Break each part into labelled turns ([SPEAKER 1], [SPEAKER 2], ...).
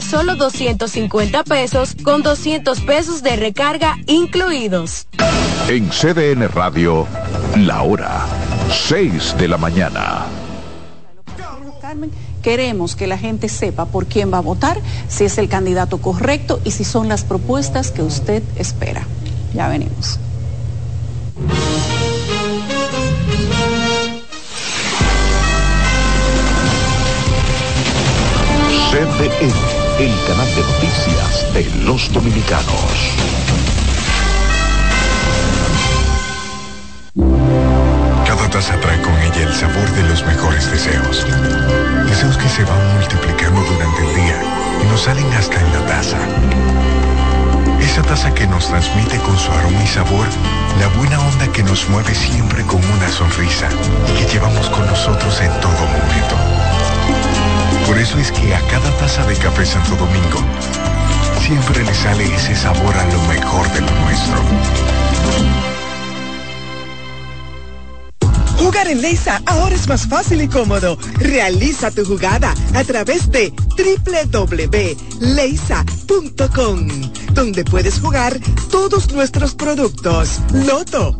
[SPEAKER 1] Solo 250 pesos con 200 pesos de recarga incluidos.
[SPEAKER 2] En CDN Radio, la hora 6 de la mañana.
[SPEAKER 3] Queremos que la gente sepa por quién va a votar, si es el candidato correcto y si son las propuestas que usted espera. Ya venimos.
[SPEAKER 2] CDN, el canal de noticias de los dominicanos.
[SPEAKER 4] Cada taza trae con ella el sabor de los mejores deseos. Deseos que se van multiplicando durante el día y nos salen hasta en la taza. Esa taza que nos transmite con su aroma y sabor la buena onda que nos mueve siempre con una sonrisa y que llevamos con nosotros en todo momento. Por eso es que a cada taza de café Santo Domingo siempre le sale ese sabor a lo mejor de lo nuestro.
[SPEAKER 5] Jugar en Leisa ahora es más fácil y cómodo. Realiza tu jugada a través de www.leisa.com, donde puedes jugar todos nuestros productos. Loto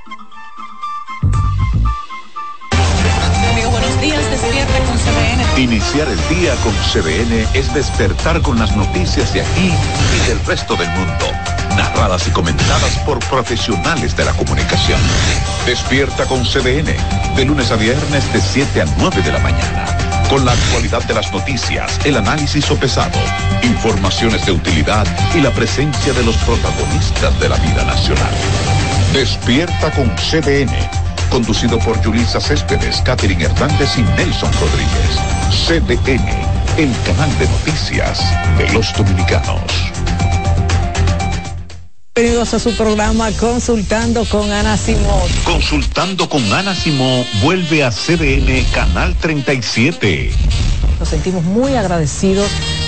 [SPEAKER 3] Días, despierta con
[SPEAKER 2] Iniciar el día con CBN es despertar con las noticias de aquí y del resto del mundo, narradas y comentadas por profesionales de la comunicación. Despierta con CBN, de lunes a viernes de 7 a 9 de la mañana, con la actualidad de las noticias, el análisis pesado, informaciones de utilidad y la presencia de los protagonistas de la vida nacional. Despierta con CBN conducido por Julisa Céspedes, Catherine Hernández y Nelson Rodríguez. CDN, el canal de noticias de los dominicanos.
[SPEAKER 6] Bienvenidos a su programa Consultando con Ana Simón.
[SPEAKER 2] Consultando con Ana Simón vuelve a CDN Canal 37.
[SPEAKER 6] Nos sentimos muy agradecidos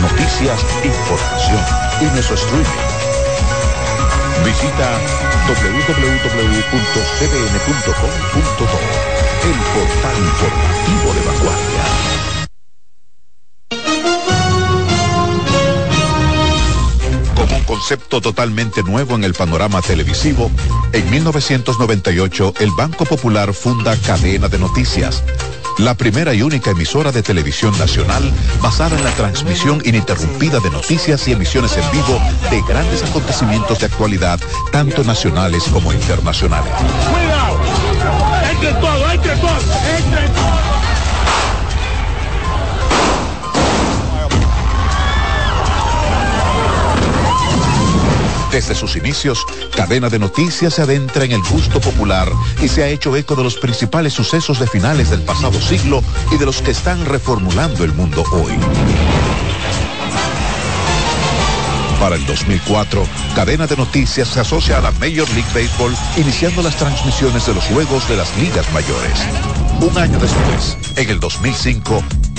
[SPEAKER 2] Noticias, información y nuestro streaming. Visita www.cdn.com.do, el portal informativo de vanguardia. Concepto totalmente nuevo en el panorama televisivo, en 1998 el Banco Popular funda Cadena de Noticias la primera y única emisora de televisión nacional basada en la transmisión ininterrumpida de noticias y emisiones en vivo de grandes acontecimientos de actualidad, tanto nacionales como internacionales. Desde sus inicios, Cadena de Noticias se adentra en el gusto popular y se ha hecho eco de los principales sucesos de finales del pasado siglo y de los que están reformulando el mundo hoy. Para el 2004, Cadena de Noticias se asocia a la Major League Baseball, iniciando las transmisiones de los juegos de las ligas mayores. Un año después, en el 2005,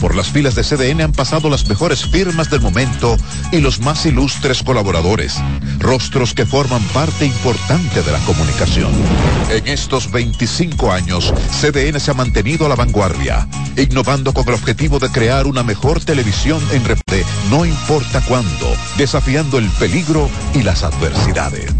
[SPEAKER 2] por las filas de CDN han pasado las mejores firmas del momento y los más ilustres colaboradores, rostros que forman parte importante de la comunicación. En estos 25 años, CDN se ha mantenido a la vanguardia, innovando con el objetivo de crear una mejor televisión en repte, no importa cuándo, desafiando el peligro y las adversidades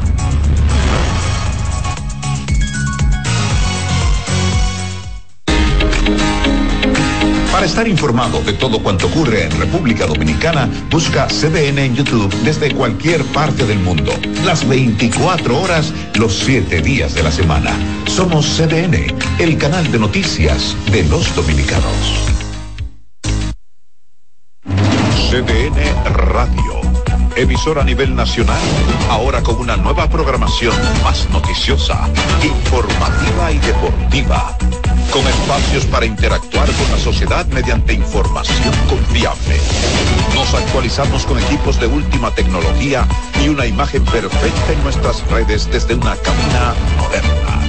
[SPEAKER 2] Para estar informado de todo cuanto ocurre en República Dominicana, busca CDN en YouTube desde cualquier parte del mundo. Las 24 horas, los 7 días de la semana. Somos CDN, el canal de noticias de los dominicanos. CDN Radio. Emisora a nivel nacional, ahora con una nueva programación más noticiosa, informativa y deportiva con espacios para interactuar con la sociedad mediante información confiable. Nos actualizamos con equipos de última tecnología y una imagen perfecta en nuestras redes desde una cabina moderna.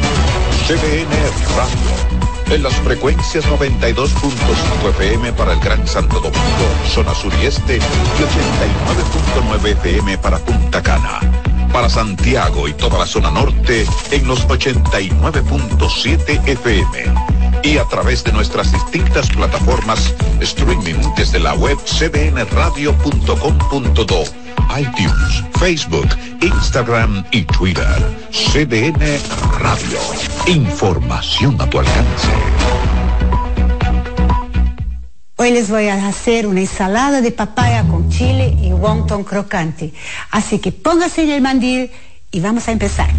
[SPEAKER 2] CDN Radio. En las frecuencias 92.5 FM para el Gran Santo Domingo, zona sur y este, y 89.9 FM para Punta Cana para Santiago y toda la zona norte en los 89.7 FM y a través de nuestras distintas plataformas streaming desde la web cdnradio.com.do, iTunes, Facebook, Instagram y Twitter. CDN Radio. Información a tu alcance.
[SPEAKER 7] Hoy les voy a hacer una ensalada de papaya con chile y wonton crocante. Así que póngase en el mandil y vamos a empezar.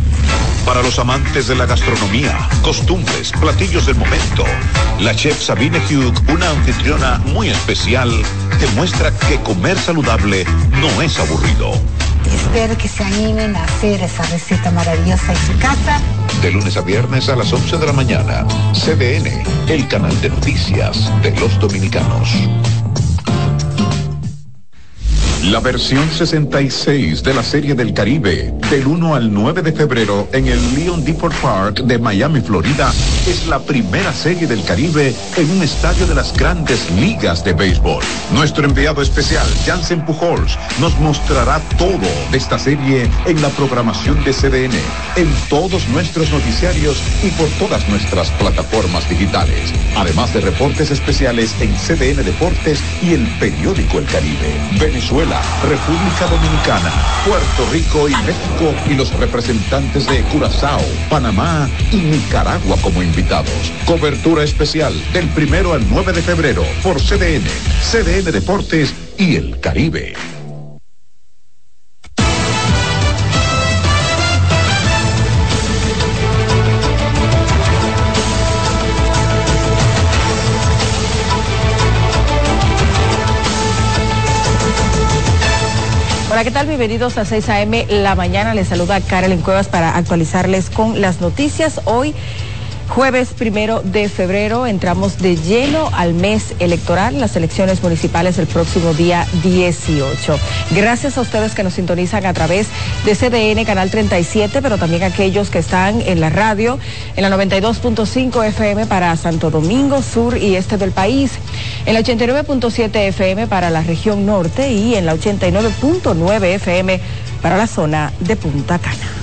[SPEAKER 2] Para los amantes de la gastronomía, costumbres, platillos del momento, la chef Sabine Hugh, una anfitriona muy especial, demuestra que comer saludable no es aburrido.
[SPEAKER 7] Espero que se animen a hacer esa receta maravillosa en su casa.
[SPEAKER 2] De lunes a viernes a las 11 de la mañana, CDN, el canal de noticias de los dominicanos. La versión 66 de la Serie del Caribe, del 1 al 9 de febrero en el Leon Depot Park de Miami, Florida, es la primera Serie del Caribe en un estadio de las grandes ligas de béisbol. Nuestro enviado especial, Jansen Pujols, nos mostrará todo de esta serie en la programación de CDN, en todos nuestros noticiarios y por todas nuestras plataformas digitales, además de reportes especiales en CDN Deportes y el periódico El Caribe. Venezuela República Dominicana, Puerto Rico y México y los representantes de Curazao, Panamá y Nicaragua como invitados. Cobertura especial del primero al 9 de febrero por CDN, CDN Deportes y el Caribe.
[SPEAKER 6] ¿Qué tal? Bienvenidos a 6 a.m. La mañana. Les saluda Carolyn Cuevas para actualizarles con las noticias. Hoy Jueves primero de febrero entramos de lleno al mes electoral, las elecciones municipales el próximo día 18. Gracias a ustedes que nos sintonizan a través de CDN Canal 37, pero también aquellos que están en la radio, en la 92.5 FM para Santo Domingo, sur y este del país, en la 89.7 FM para la región norte y en la 89.9 FM para la zona de Punta Cana.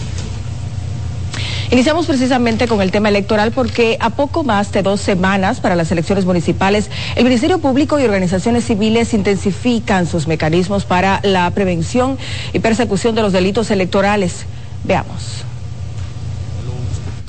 [SPEAKER 6] Iniciamos precisamente con el tema electoral porque a poco más de dos semanas para las elecciones municipales, el Ministerio Público y organizaciones civiles intensifican sus mecanismos para la prevención y persecución de los delitos electorales. Veamos.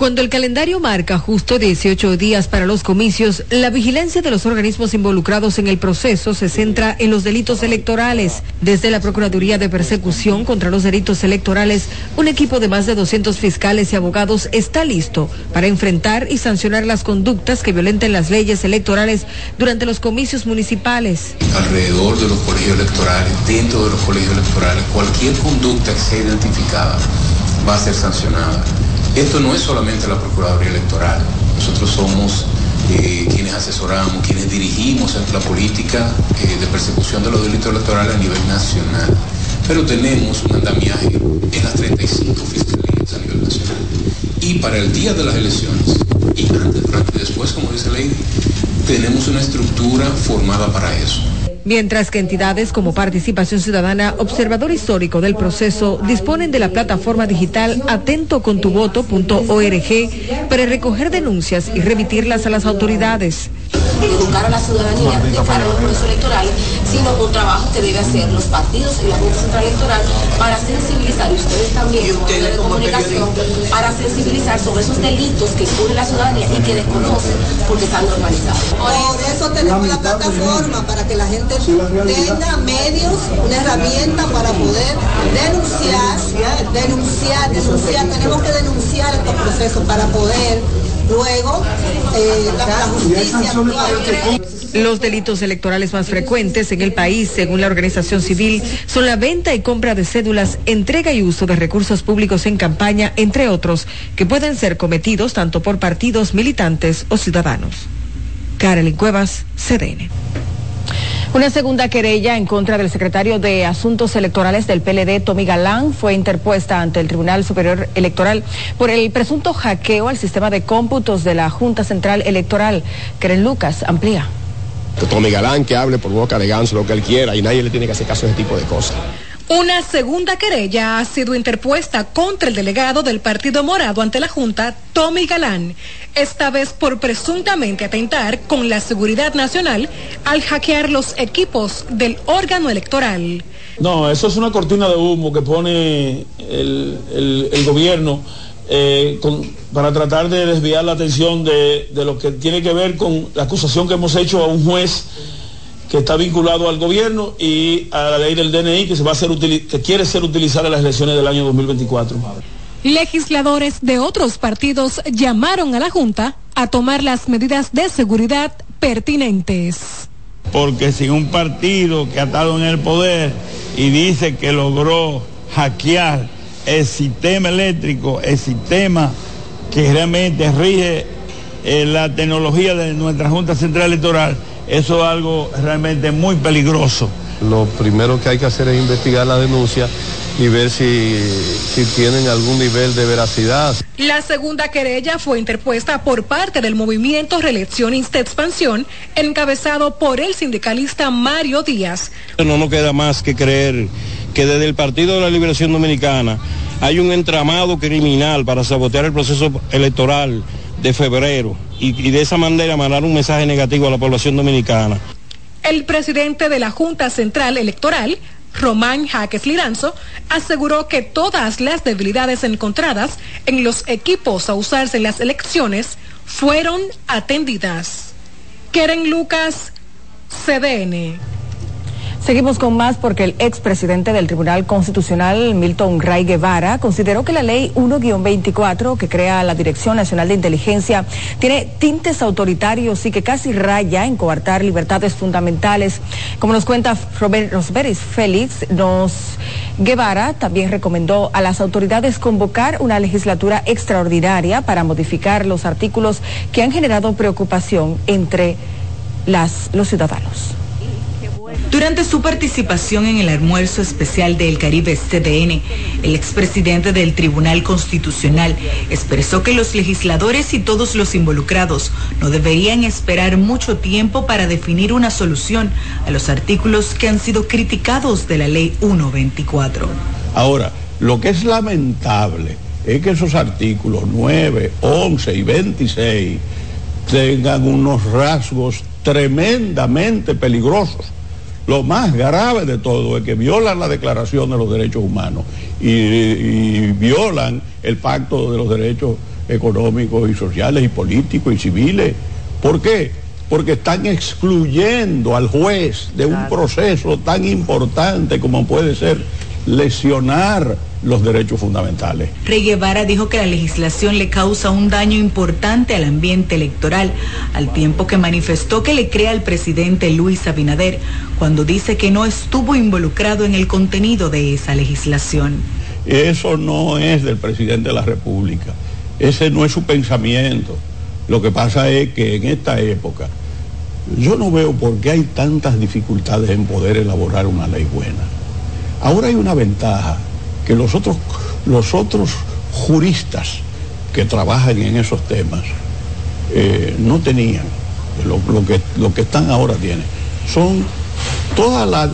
[SPEAKER 6] Cuando el calendario marca justo 18 días para los comicios, la vigilancia de los organismos involucrados en el proceso se centra en los delitos electorales. Desde la Procuraduría de Persecución contra los Delitos Electorales, un equipo de más de 200 fiscales y abogados está listo para enfrentar y sancionar las conductas que violenten las leyes electorales durante los comicios municipales.
[SPEAKER 8] Alrededor de los colegios electorales, dentro de los colegios electorales, cualquier conducta que sea identificada va a ser sancionada. Esto no es solamente la Procuraduría Electoral, nosotros somos eh, quienes asesoramos, quienes dirigimos la política eh, de persecución de los delitos electorales a nivel nacional, pero tenemos un andamiaje en las 35 fiscalías a nivel nacional. Y para el día de las elecciones, y antes, durante y después, como dice la ley, tenemos una estructura formada para eso
[SPEAKER 6] mientras que entidades como Participación Ciudadana, Observador Histórico del Proceso, disponen de la plataforma digital atentocontuvoto.org para recoger denuncias y remitirlas a las autoridades.
[SPEAKER 9] Educar a la ciudadanía de cara a los procesos electorales, sino un trabajo que debe hacer los partidos y la Junta Central Electoral para sensibilizar, y ustedes también, y ustedes de comunicación, para sensibilizar sobre esos delitos que incurre la ciudadanía y que desconocen porque están normalizados.
[SPEAKER 10] Por eso tenemos la plataforma, para que la gente tenga medios, una herramienta para poder denunciar, denunciar, denunciar. Tenemos que denunciar estos procesos para poder luego eh, la, justicia.
[SPEAKER 6] Los delitos electorales más frecuentes en el país, según la organización civil, son la venta y compra de cédulas, entrega y uso de recursos públicos en campaña, entre otros, que pueden ser cometidos tanto por partidos, militantes o ciudadanos. Carolyn Cuevas, CDN. Una segunda querella en contra del secretario de Asuntos Electorales del PLD, Tommy Galán, fue interpuesta ante el Tribunal Superior Electoral por el presunto hackeo al sistema de cómputos de la Junta Central Electoral. Keren Lucas amplía.
[SPEAKER 11] Tommy Galán que hable por boca de ganso lo que él quiera y nadie le tiene que hacer caso a ese tipo de cosas.
[SPEAKER 12] Una segunda querella ha sido interpuesta contra el delegado del Partido Morado ante la Junta, Tommy Galán, esta vez por presuntamente atentar con la seguridad nacional al hackear los equipos del órgano electoral.
[SPEAKER 13] No, eso es una cortina de humo que pone el, gobierno eh, para tratar de desviar la atención de, de lo que tiene que ver con la acusación que hemos hecho a un juez que está vinculado al gobierno y a la ley del DNI que se va a hacer que quiere ser utilizada en las elecciones del año 2024.
[SPEAKER 12] Legisladores de otros partidos llamaron a la Junta a tomar las medidas de seguridad pertinentes.
[SPEAKER 14] Porque si un partido que ha estado en el poder y dice que logró hackear el sistema eléctrico, el sistema que realmente rige eh, la tecnología de nuestra Junta Central Electoral, eso es algo realmente muy peligroso.
[SPEAKER 15] Lo primero que hay que hacer es investigar la denuncia y ver si, si, tienen algún nivel de veracidad.
[SPEAKER 12] La segunda querella fue interpuesta por parte del movimiento Reeleccionista Expansión, encabezado por el sindicalista Mario Díaz.
[SPEAKER 14] No nos queda más que creer que desde el Partido de la Liberación Dominicana hay un entramado criminal para sabotear el proceso electoral de febrero y, de esa manera mandar un mensaje negativo a la población dominicana.
[SPEAKER 12] El presidente de la Junta Central Electoral, Román Jaques Liranzo, aseguró que todas las debilidades encontradas en los equipos a usarse en las elecciones fueron atendidas. Keren Lucas, CDN.
[SPEAKER 16] Seguimos con más porque el expresidente del Tribunal Constitucional, Milton Ray Guevara, consideró que la ley 1-24, que crea la Dirección Nacional de Inteligencia, tiene tintes autoritarios y que casi raya en coartar libertades fundamentales. Como nos cuenta Rosberis Félix, nos Guevara también recomendó a las autoridades convocar una legislatura extraordinaria para modificar los artículos que han generado preocupación entre los ciudadanos.
[SPEAKER 17] Durante su participación en el almuerzo especial del Caribe CDN, el expresidente del Tribunal Constitucional expresó que los legisladores y todos los involucrados no deberían esperar mucho tiempo para definir una solución a los artículos que han sido criticados de la Ley 124.
[SPEAKER 14] Ahora, lo que es lamentable es que esos artículos 9, 11 y 26 tengan unos rasgos tremendamente peligrosos lo más grave de todo es que violan la Declaración de los Derechos Humanos y, violan el Pacto de los Derechos económicos y sociales y políticos y civiles. ¿Por qué? Porque están excluyendo al juez de un proceso tan importante como puede ser lesionar los derechos fundamentales.
[SPEAKER 17] Rey Guevara dijo que la legislación le causa un daño importante al ambiente electoral, al tiempo que manifestó que le crea al presidente Luis Abinader cuando dice que no estuvo involucrado en el contenido de esa legislación.
[SPEAKER 14] Eso no es del presidente de la República, ese no es su pensamiento. Lo que pasa es que en esta época yo no veo por qué hay tantas dificultades en poder elaborar una ley buena. Ahora hay una ventaja que los otros, los otros juristas que trabajan en esos temas eh, no tenían, lo, que, lo que están ahora tienen. Son toda la,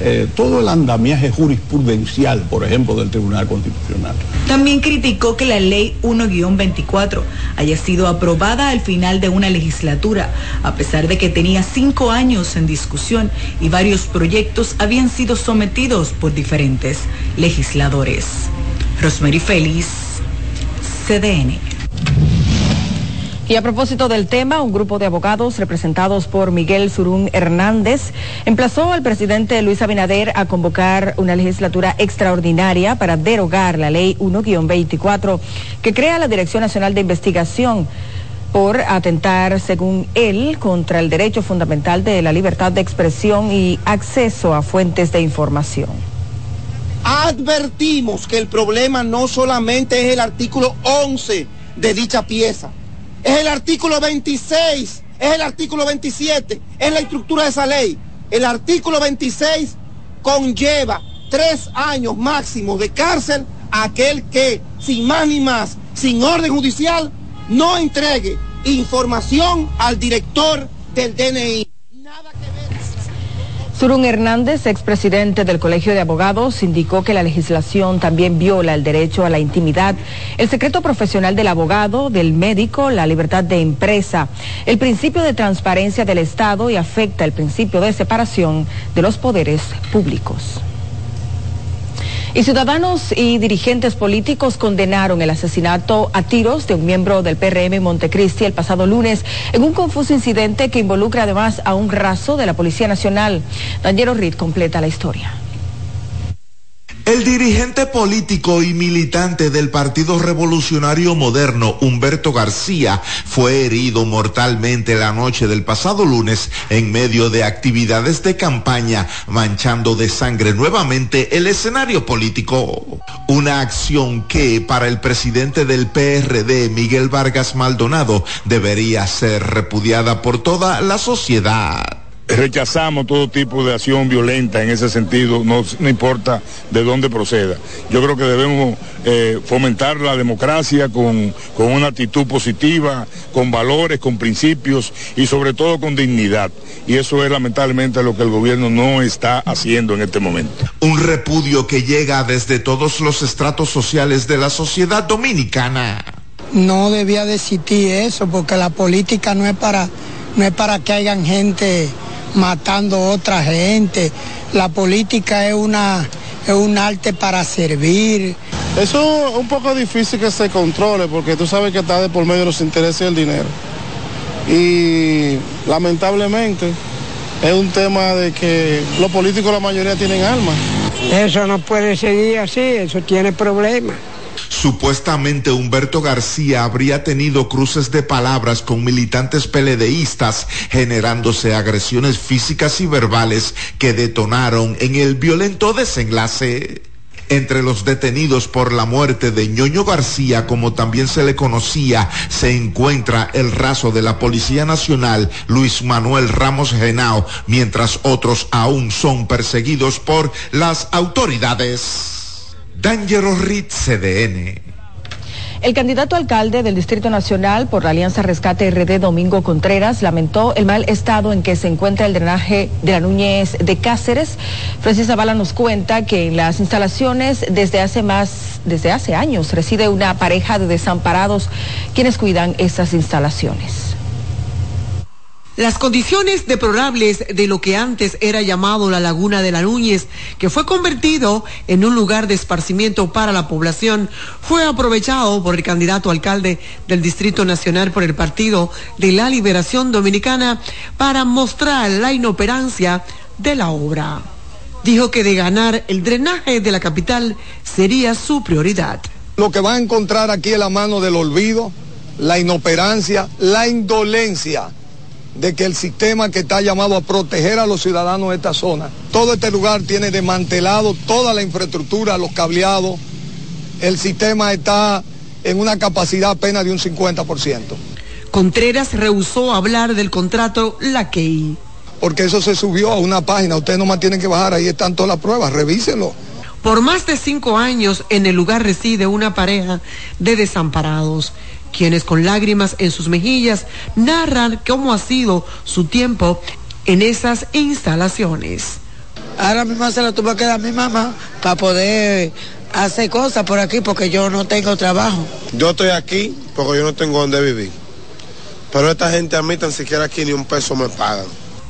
[SPEAKER 14] eh, todo el andamiaje jurisprudencial, por ejemplo, del Tribunal Constitucional.
[SPEAKER 17] También criticó que la ley 1-24 haya sido aprobada al final de una legislatura, a pesar de que tenía cinco años en discusión y varios proyectos habían sido sometidos por diferentes legisladores. Rosemary Félix, CDN.
[SPEAKER 6] Y a propósito del tema, un grupo de abogados representados por Miguel Surún Hernández emplazó al presidente Luis Abinader a convocar una legislatura extraordinaria para derogar la ley 1-24 que crea la Dirección Nacional de Investigación por atentar, según él, contra el derecho fundamental de la libertad de expresión y acceso a fuentes de información.
[SPEAKER 10] Advertimos que el problema no solamente es el artículo 11 de dicha pieza, es el artículo 26, es el artículo 27, es la estructura de esa ley. El artículo 26 conlleva tres años máximos de cárcel a aquel que, sin más ni más, sin orden judicial, no entregue información al director del DNI.
[SPEAKER 6] Surún Hernández, expresidente del Colegio de Abogados, indicó que la legislación también viola el derecho a la intimidad, el secreto profesional del abogado, del médico, la libertad de empresa, el principio de transparencia del Estado y afecta el principio de separación de los poderes públicos. Y ciudadanos y dirigentes políticos condenaron el asesinato a tiros de un miembro del PRM Montecristi el pasado lunes en un confuso incidente que involucra además a un raso de la Policía Nacional. Daniel Reed completa la historia.
[SPEAKER 18] El dirigente político y militante del Partido Revolucionario Moderno, Humberto García, fue herido mortalmente la noche del pasado lunes en medio de actividades de campaña, manchando de sangre nuevamente el escenario político. Una acción que para el presidente del PRD, Miguel Vargas Maldonado, debería ser repudiada por toda la sociedad
[SPEAKER 19] rechazamos todo tipo de acción violenta en ese sentido, no, importa de dónde proceda. Yo creo que debemos eh, fomentar la democracia con, con una actitud positiva, con valores, con principios y sobre todo con dignidad. Y eso es lamentablemente lo que el gobierno no está haciendo en este momento.
[SPEAKER 18] Un repudio que llega desde todos los estratos sociales de la sociedad dominicana.
[SPEAKER 20] No debía de existir eso porque la política no es para, no es para que hayan gente matando a otra gente. La política es, una, es un arte para servir.
[SPEAKER 21] Eso es un poco difícil que se controle porque tú sabes que está de por medio de los intereses del dinero. Y lamentablemente es un tema de que los políticos la mayoría tienen alma.
[SPEAKER 20] Eso no puede seguir así, eso tiene problemas.
[SPEAKER 18] Supuestamente Humberto García habría tenido cruces de palabras con militantes peledeístas, generándose agresiones físicas y verbales que detonaron en el violento desenlace. Entre los detenidos por la muerte de Ñoño García, como también se le conocía, se encuentra el raso de la Policía Nacional, Luis Manuel Ramos Genao, mientras otros aún son perseguidos por las autoridades. D'Angelo Ritz, CDN.
[SPEAKER 6] El candidato alcalde del Distrito Nacional por la Alianza Rescate RD, Domingo Contreras, lamentó el mal estado en que se encuentra el drenaje de la Núñez de Cáceres. Francis Zavala nos cuenta que en las instalaciones desde hace más, desde hace años reside una pareja de desamparados quienes cuidan esas instalaciones.
[SPEAKER 22] Las condiciones deplorables de lo que antes era llamado la Laguna de la Núñez, que fue convertido en un lugar de esparcimiento para la población, fue aprovechado por el candidato alcalde del Distrito Nacional por el Partido de la Liberación Dominicana para mostrar la inoperancia de la obra. Dijo que de ganar el drenaje de la capital sería su prioridad.
[SPEAKER 23] Lo que va a encontrar aquí es la mano del olvido, la inoperancia, la indolencia de que el sistema que está llamado a proteger a los ciudadanos de esta zona, todo este lugar tiene desmantelado toda la infraestructura, los cableados, el sistema está en una capacidad apenas de un 50%.
[SPEAKER 22] Contreras rehusó hablar del contrato Laquey.
[SPEAKER 23] Porque eso se subió a una página, ustedes nomás tienen que bajar, ahí están todas las pruebas, revísenlo.
[SPEAKER 22] Por más de cinco años en el lugar reside una pareja de desamparados quienes con lágrimas en sus mejillas narran cómo ha sido su tiempo en esas instalaciones.
[SPEAKER 20] Ahora mismo se lo tuvo que dar mi mamá para poder hacer cosas por aquí porque yo no tengo trabajo.
[SPEAKER 24] Yo estoy aquí porque yo no tengo donde vivir. Pero esta gente a mí tan siquiera aquí ni un peso me pagan.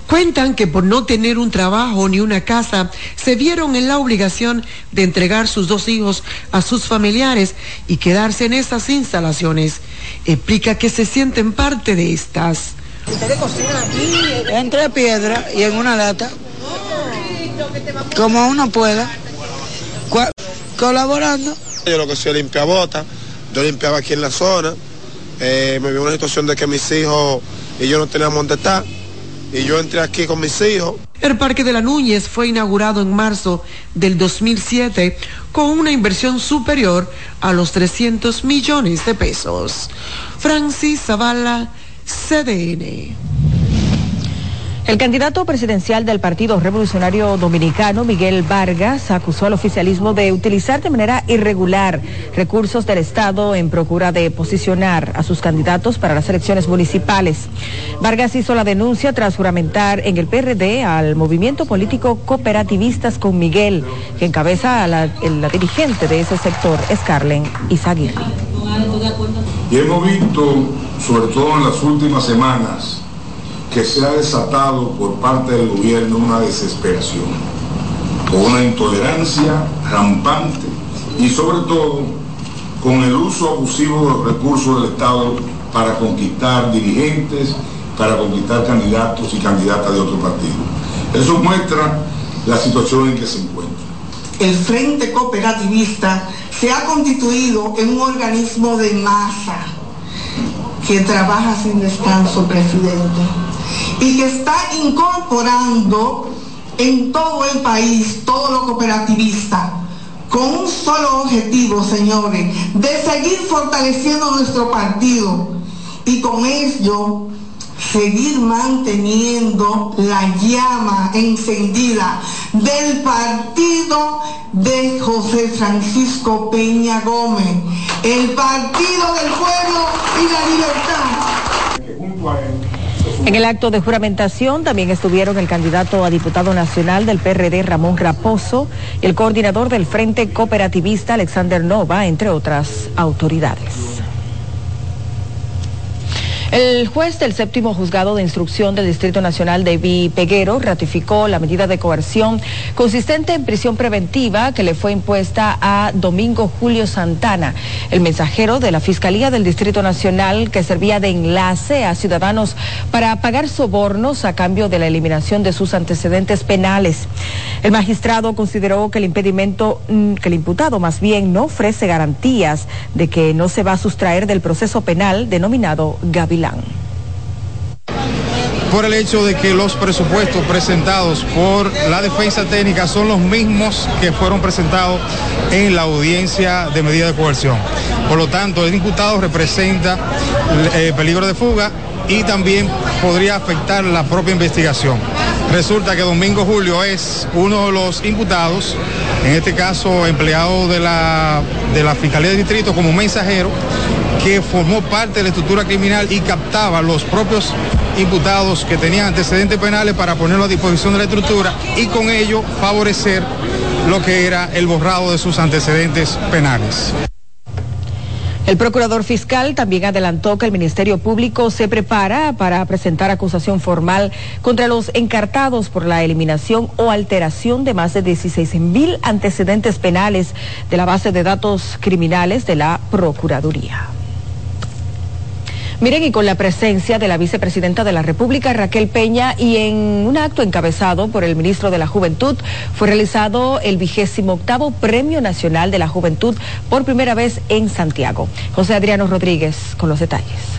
[SPEAKER 22] Cuentan que por no tener un trabajo ni una casa, se vieron en la obligación de entregar sus dos hijos a sus familiares y quedarse en estas instalaciones. Explica que se sienten parte de estas.
[SPEAKER 20] ¿Ustedes cocinan aquí? Entre piedra y en una lata. Como uno pueda. Colaborando.
[SPEAKER 24] Yo lo que soy limpia bota, yo limpiaba aquí en la zona. Eh, me vi una situación de que mis hijos y yo no teníamos dónde estar y yo entré aquí con mis hijos.
[SPEAKER 22] El Parque de la Núñez fue inaugurado en marzo del 2007 con una inversión superior a los 300 millones de pesos. Francis Zavala, CDN.
[SPEAKER 6] El candidato presidencial del Partido Revolucionario Dominicano, Miguel Vargas, acusó al oficialismo de utilizar de manera irregular recursos del Estado en procura de posicionar a sus candidatos para las elecciones municipales. Vargas hizo la denuncia tras juramentar en el PRD al movimiento político Cooperativistas con Miguel, que encabeza a la, dirigente de ese sector, Scarlen Izaguirre.
[SPEAKER 19] Y hemos visto, sobre todo en las últimas semanas, que se ha desatado por parte del gobierno una desesperación, con una intolerancia rampante y sobre todo con el uso abusivo de los recursos del Estado para conquistar dirigentes, para conquistar candidatos y candidatas de otro partido. Eso muestra la situación en que se encuentra.
[SPEAKER 25] El Frente Cooperativista se ha constituido en un organismo de masa que trabaja sin descanso, presidente y que está incorporando en todo el país todo lo cooperativista con un solo objetivo, señores, de seguir fortaleciendo nuestro partido y con ello seguir manteniendo la llama encendida del partido de José Francisco Peña Gómez, el partido del pueblo y la libertad.
[SPEAKER 6] En el acto de juramentación también estuvieron el candidato a diputado nacional del PRD Ramón Raposo y el coordinador del Frente Cooperativista Alexander Nova, entre otras autoridades. El juez del séptimo juzgado de instrucción del Distrito Nacional de Peguero ratificó la medida de coerción consistente en prisión preventiva que le fue impuesta a Domingo Julio Santana, el mensajero de la Fiscalía del Distrito Nacional que servía de enlace a ciudadanos para pagar sobornos a cambio de la eliminación de sus antecedentes penales. El magistrado consideró que el impedimento, mm, que el imputado más bien no ofrece garantías de que no se va a sustraer del proceso penal denominado
[SPEAKER 26] Por el hecho de que los presupuestos presentados por la defensa técnica son los mismos que fueron presentados en la audiencia de medida de coerción. Por lo tanto, el imputado representa eh, peligro de fuga y también podría afectar la propia investigación. Resulta que Domingo Julio es uno de los imputados, en este caso empleado de la, de la Fiscalía de Distrito como mensajero, que formó parte de la estructura criminal y captaba los propios imputados que tenían antecedentes penales para ponerlo a disposición de la estructura y con ello favorecer lo que era el borrado de sus antecedentes penales.
[SPEAKER 6] El procurador fiscal también adelantó que el Ministerio Público se prepara para presentar acusación formal contra los encartados por la eliminación o alteración de más de 16 mil antecedentes penales de la base de datos criminales de la Procuraduría. Miren, y con la presencia de la vicepresidenta de la República, Raquel Peña, y en un acto encabezado por el ministro de la Juventud, fue realizado el vigésimo octavo Premio Nacional de la Juventud por primera vez en Santiago. José Adriano Rodríguez con los detalles.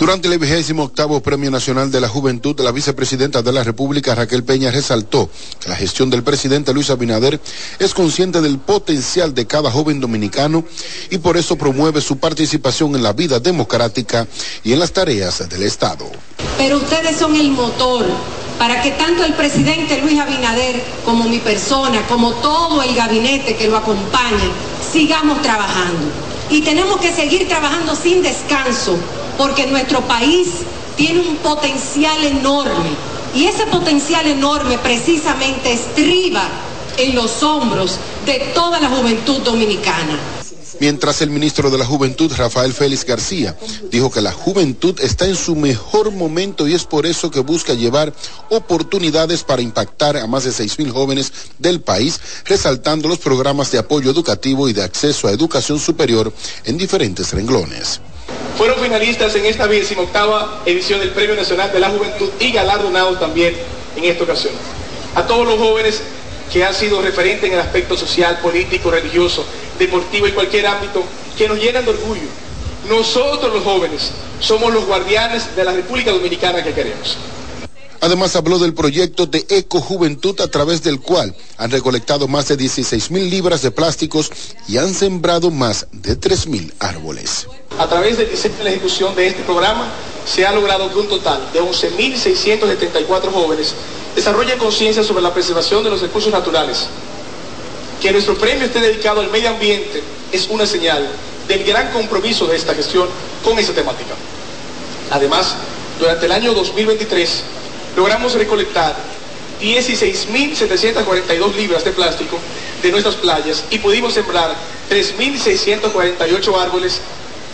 [SPEAKER 27] Durante el vigésimo octavo Premio Nacional de la Juventud, la vicepresidenta de la República, Raquel Peña, resaltó que la gestión del presidente Luis Abinader es consciente del potencial de cada joven dominicano y por eso promueve su participación en la vida democrática y en las tareas del Estado.
[SPEAKER 28] Pero ustedes son el motor para que tanto el presidente Luis Abinader como mi persona, como todo el gabinete que lo acompaña, sigamos trabajando. Y tenemos que seguir trabajando sin descanso porque nuestro país tiene un potencial enorme y ese potencial enorme precisamente estriba en los hombros de toda la juventud dominicana.
[SPEAKER 27] Mientras el ministro de la Juventud, Rafael Félix García, dijo que la juventud está en su mejor momento y es por eso que busca llevar oportunidades para impactar a más de 6.000 jóvenes del país, resaltando los programas de apoyo educativo y de acceso a educación superior en diferentes renglones
[SPEAKER 29] fueron finalistas en esta octava edición del Premio Nacional de la Juventud y galardonados también en esta ocasión. A todos los jóvenes que han sido referentes en el aspecto social, político, religioso, deportivo y cualquier ámbito, que nos llenan de orgullo. Nosotros los jóvenes somos los guardianes de la República Dominicana que queremos.
[SPEAKER 27] Además habló del proyecto de Eco Juventud a través del cual han recolectado más de 16 mil libras de plásticos y han sembrado más de 3 mil árboles.
[SPEAKER 29] A través y la ejecución de este programa se ha logrado que un total de 11.674 jóvenes desarrollen conciencia sobre la preservación de los recursos naturales. Que nuestro premio esté dedicado al medio ambiente es una señal del gran compromiso de esta gestión con esa temática. Además, durante el año 2023 logramos recolectar 16.742 libras de plástico de nuestras playas y pudimos sembrar 3.648 árboles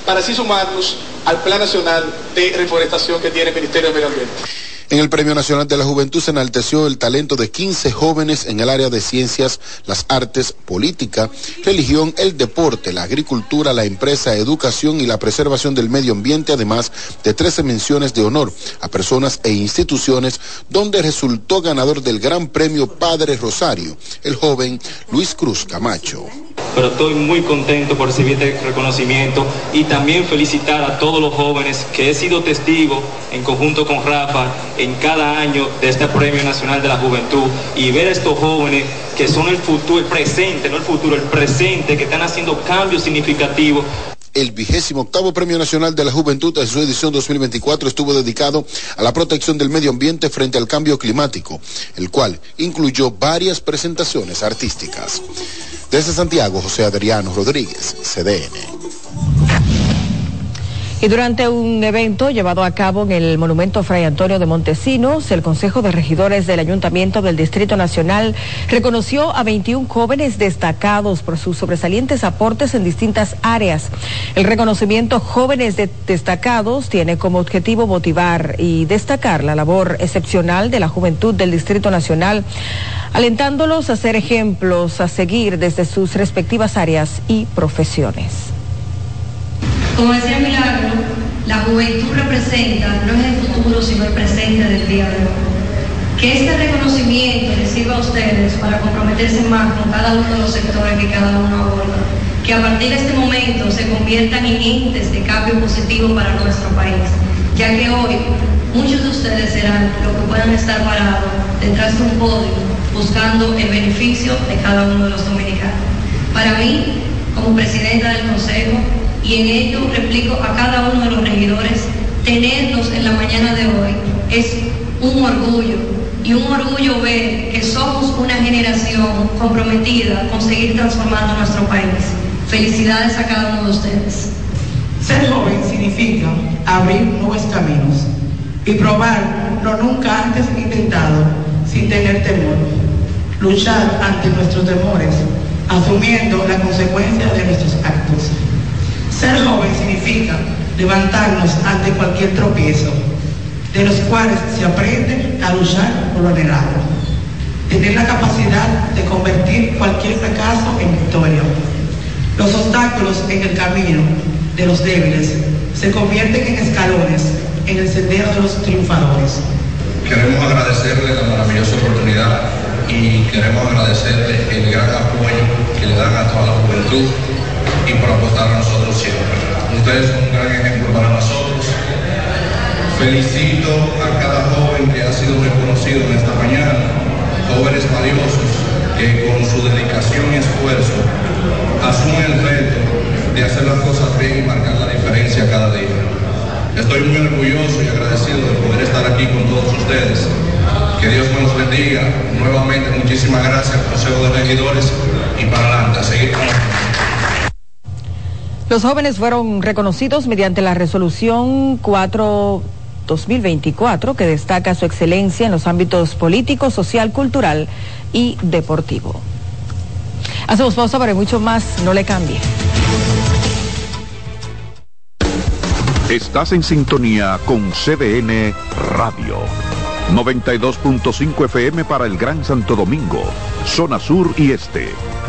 [SPEAKER 29] para así sumarnos al Plan Nacional de Reforestación que tiene el Ministerio de Medio Ambiente.
[SPEAKER 27] En el Premio Nacional de la Juventud se enalteció el talento de 15 jóvenes en el área de ciencias, las artes, política, religión, el deporte, la agricultura, la empresa, educación y la preservación del medio ambiente, además de 13 menciones de honor a personas e instituciones, donde resultó ganador del Gran Premio Padre Rosario, el joven Luis Cruz Camacho.
[SPEAKER 30] Pero estoy muy contento por recibir este reconocimiento y también felicitar a todos los jóvenes que he sido testigo en conjunto con Rafa en cada año de este Premio Nacional de la Juventud y ver a estos jóvenes que son el futuro, el presente, no el futuro, el presente, que están haciendo cambios significativos
[SPEAKER 27] el vigésimo octavo Premio Nacional de la Juventud en su edición 2024 estuvo dedicado a la protección del medio ambiente frente al cambio climático, el cual incluyó varias presentaciones artísticas. Desde Santiago, José Adriano Rodríguez, CDN.
[SPEAKER 6] Y durante un evento llevado a cabo en el Monumento Fray Antonio de Montesinos, el Consejo de Regidores del Ayuntamiento del Distrito Nacional reconoció a 21 jóvenes destacados por sus sobresalientes aportes en distintas áreas. El reconocimiento Jóvenes Destacados tiene como objetivo motivar y destacar la labor excepcional de la juventud del Distrito Nacional, alentándolos a ser ejemplos a seguir desde sus respectivas áreas y profesiones.
[SPEAKER 31] Como decía Milagro, la juventud representa no es el futuro, sino el presente del día de hoy. Que este reconocimiento les sirva a ustedes para comprometerse más con cada uno de los sectores que cada uno aborda. Que a partir de este momento se conviertan en entes de cambio positivo para nuestro país. Ya que hoy muchos de ustedes serán los que puedan estar parados detrás de un podio buscando el beneficio de cada uno de los dominicanos. Para mí, como presidenta del Consejo, y en ello replico a cada uno de los regidores, tenerlos en la mañana de hoy es un orgullo y un orgullo ver que somos una generación comprometida con seguir transformando nuestro país. Felicidades a cada uno de ustedes.
[SPEAKER 32] Ser joven significa abrir nuevos caminos y probar lo nunca antes intentado
[SPEAKER 29] sin tener temor. Luchar ante nuestros temores, asumiendo la consecuencia de nuestros actos. Ser joven significa levantarnos ante cualquier tropiezo, de los cuales se aprende a luchar por lo anhelado. Tener la capacidad de convertir cualquier fracaso en victoria. Los obstáculos en el camino de los débiles se convierten en escalones en el sendero de los triunfadores.
[SPEAKER 33] Queremos agradecerle la maravillosa oportunidad y queremos agradecerle el gran apoyo que le dan a toda la juventud y por apostar a nosotros siempre. Ustedes son un gran ejemplo para nosotros. Felicito a cada joven que ha sido reconocido en esta mañana, jóvenes valiosos que con su dedicación y esfuerzo asumen el reto de hacer las cosas bien y marcar la diferencia cada día. Estoy muy orgulloso y agradecido de poder estar aquí con todos ustedes. Que Dios los bendiga. Nuevamente, muchísimas gracias, Consejo de Regidores, y para adelante, a
[SPEAKER 6] Los jóvenes fueron reconocidos mediante la resolución 4 2024 que destaca su excelencia en los ámbitos político, social, cultural y deportivo. Hacemos pausa para mucho más, no le cambie.
[SPEAKER 2] Estás en sintonía con CDN Radio. 92.5 FM para el Gran Santo Domingo, zona sur y este.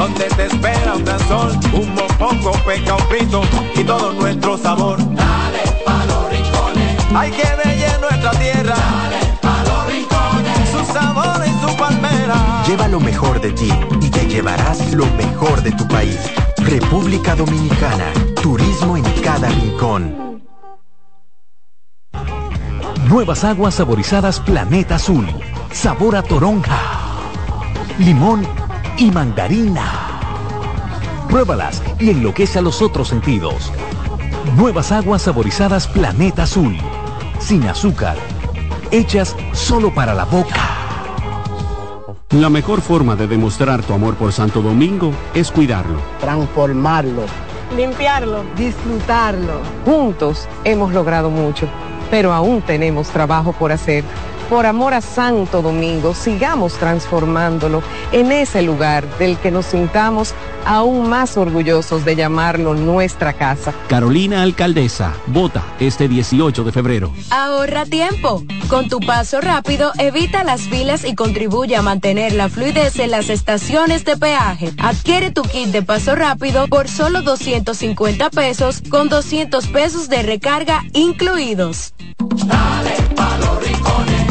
[SPEAKER 34] donde te espera un gran sol, un mopongo, peca, un pito y todo nuestro sabor. Dale pa los rincones, hay que bella nuestra tierra. Dale pa los rincones, su sabor y su palmera.
[SPEAKER 35] Lleva lo mejor de ti y te llevarás lo mejor de tu país. República Dominicana, turismo en cada rincón.
[SPEAKER 36] Nuevas aguas saborizadas Planeta Azul. Sabor a toronja, limón y mandarina. Pruébalas y enloquece a los otros sentidos. Nuevas aguas saborizadas Planeta Azul. Sin azúcar. Hechas solo para la boca.
[SPEAKER 37] La mejor forma de demostrar tu amor por Santo Domingo es cuidarlo.
[SPEAKER 25] transformarlo,
[SPEAKER 38] limpiarlo,
[SPEAKER 25] disfrutarlo. Juntos hemos logrado mucho, pero aún tenemos trabajo por hacer. Por amor a Santo Domingo, sigamos transformándolo en ese lugar del que nos sintamos aún más orgullosos de llamarlo nuestra casa.
[SPEAKER 37] Carolina Alcaldesa, vota este 18 de febrero.
[SPEAKER 39] Ahorra tiempo. Con tu paso rápido, evita las filas y contribuye a mantener la fluidez en las estaciones de peaje. Adquiere tu kit de paso rápido por solo 250 pesos con 200 pesos de recarga incluidos.
[SPEAKER 34] Rincones,